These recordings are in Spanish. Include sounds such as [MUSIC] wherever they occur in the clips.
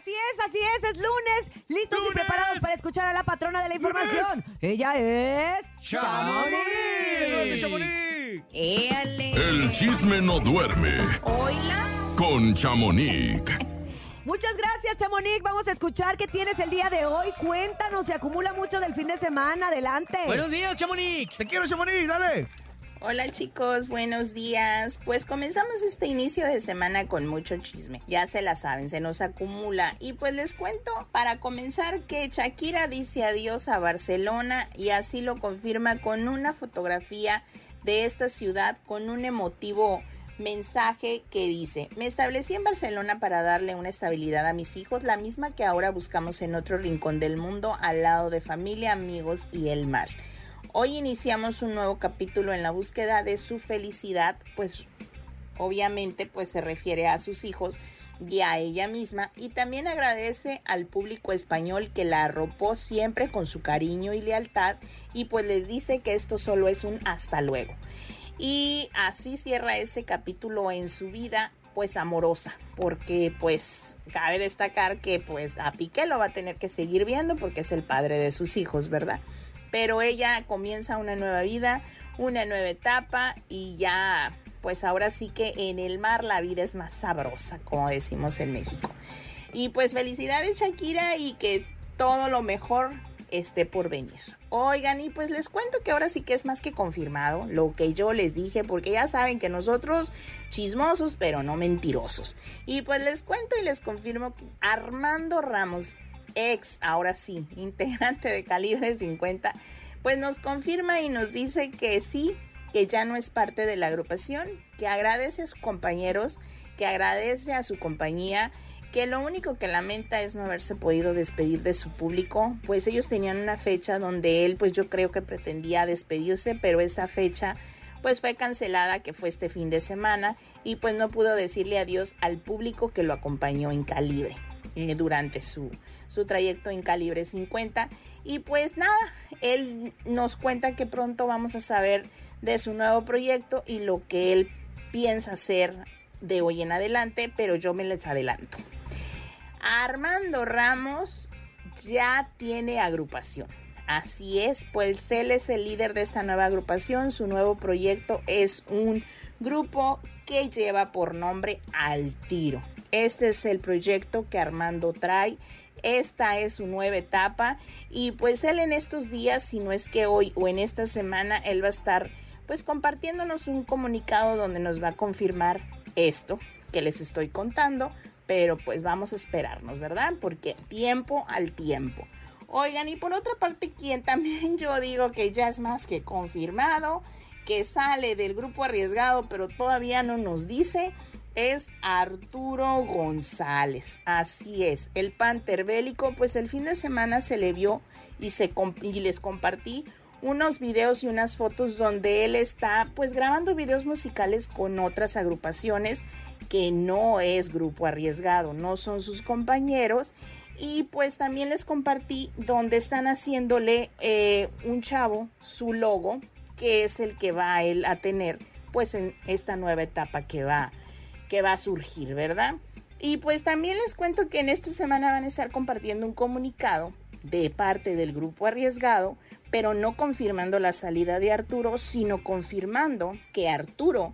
Así es, así es, es lunes, listos y preparados para escuchar a la patrona de la información. Ella es... ¡Chamonix! El chisme no duerme Oila. con Chamonix. [LAUGHS] Muchas gracias, Chamonix. Vamos a escuchar qué tienes el día de hoy. Cuéntanos, se acumula mucho del fin de semana. Adelante. Buenos días, Chamonix. Te quiero, Chamonix, dale. Hola chicos, buenos días. Pues comenzamos este inicio de semana con mucho chisme. Ya se la saben, se nos acumula. Y pues les cuento para comenzar que Shakira dice adiós a Barcelona y así lo confirma con una fotografía de esta ciudad con un emotivo mensaje que dice, me establecí en Barcelona para darle una estabilidad a mis hijos, la misma que ahora buscamos en otro rincón del mundo, al lado de familia, amigos y el mar. Hoy iniciamos un nuevo capítulo en la búsqueda de su felicidad, pues obviamente pues se refiere a sus hijos y a ella misma y también agradece al público español que la arropó siempre con su cariño y lealtad y pues les dice que esto solo es un hasta luego. Y así cierra ese capítulo en su vida pues amorosa, porque pues cabe destacar que pues a Piqué lo va a tener que seguir viendo porque es el padre de sus hijos, ¿verdad? Pero ella comienza una nueva vida, una nueva etapa y ya, pues ahora sí que en el mar la vida es más sabrosa, como decimos en México. Y pues felicidades Shakira y que todo lo mejor esté por venir. Oigan, y pues les cuento que ahora sí que es más que confirmado lo que yo les dije, porque ya saben que nosotros chismosos, pero no mentirosos. Y pues les cuento y les confirmo que Armando Ramos ex, ahora sí, integrante de calibre 50, pues nos confirma y nos dice que sí, que ya no es parte de la agrupación, que agradece a sus compañeros, que agradece a su compañía, que lo único que lamenta es no haberse podido despedir de su público, pues ellos tenían una fecha donde él pues yo creo que pretendía despedirse, pero esa fecha pues fue cancelada que fue este fin de semana y pues no pudo decirle adiós al público que lo acompañó en calibre eh, durante su, su trayecto en calibre 50. Y pues nada, él nos cuenta que pronto vamos a saber de su nuevo proyecto y lo que él piensa hacer de hoy en adelante, pero yo me les adelanto. Armando Ramos ya tiene agrupación. Así es, pues él es el líder de esta nueva agrupación. Su nuevo proyecto es un grupo que lleva por nombre Al Tiro. Este es el proyecto que Armando trae esta es su nueva etapa y pues él en estos días, si no es que hoy o en esta semana, él va a estar pues compartiéndonos un comunicado donde nos va a confirmar esto que les estoy contando, pero pues vamos a esperarnos, ¿verdad? Porque tiempo al tiempo. Oigan, y por otra parte, quien también yo digo que ya es más que confirmado, que sale del grupo arriesgado, pero todavía no nos dice, es Arturo González. Así es, el Panther Bélico, pues el fin de semana se le vio y, se les compartí unos videos y unas fotos donde él está pues grabando videos musicales con otras agrupaciones que no es grupo arriesgado, no son sus compañeros. Y pues también les compartí donde están haciéndole eh, un chavo su logo, que es el que va él a tener pues en esta nueva etapa que va que va a surgir, ¿verdad? Y pues también les cuento que en esta semana van a estar compartiendo un comunicado de parte del grupo arriesgado, pero no confirmando la salida de Arturo, sino confirmando que Arturo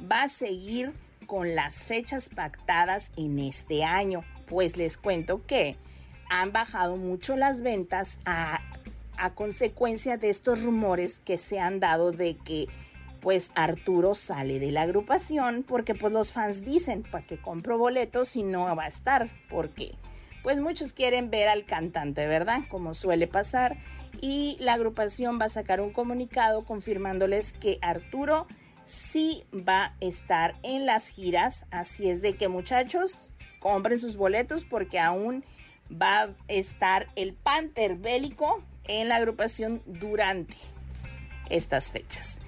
va a seguir con las fechas pactadas en este año. Pues les cuento que han bajado mucho las ventas a, a consecuencia de estos rumores que se han dado de que pues Arturo sale de la agrupación porque pues los fans dicen para que compro boletos y no va a estar porque pues muchos quieren ver al cantante, ¿verdad? Como suele pasar y la agrupación va a sacar un comunicado confirmándoles que Arturo sí va a estar en las giras, así es de que muchachos compren sus boletos porque aún va a estar el Panther Bélico en la agrupación durante estas fechas.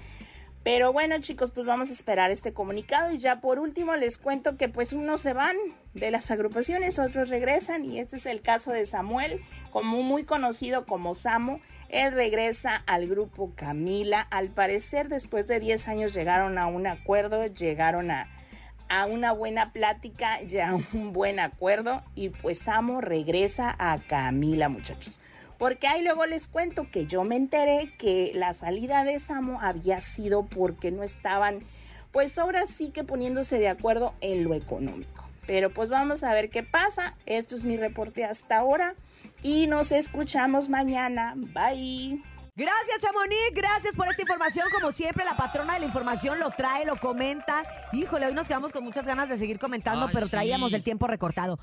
Pero bueno chicos, pues vamos a esperar este comunicado y ya por último les cuento que pues unos se van de las agrupaciones, otros regresan y este es el caso de Samuel, como muy conocido como Samo. Él regresa al grupo Camila. Al parecer después de 10 años llegaron a un acuerdo, llegaron a, a una buena plática y a [LAUGHS] un buen acuerdo y pues Samo regresa a Camila, muchachos. Porque ahí luego les cuento que yo me enteré que la salida de Samo había sido porque no estaban, pues ahora sí que poniéndose de acuerdo en lo económico. Pero pues vamos a ver qué pasa. Esto es mi reporte hasta ahora y nos escuchamos mañana. Bye. Gracias, Chamonix. Gracias por esta información. Como siempre, la patrona de la información lo trae, lo comenta. Híjole, hoy nos quedamos con muchas ganas de seguir comentando, Ay, pero sí. traíamos el tiempo recortado.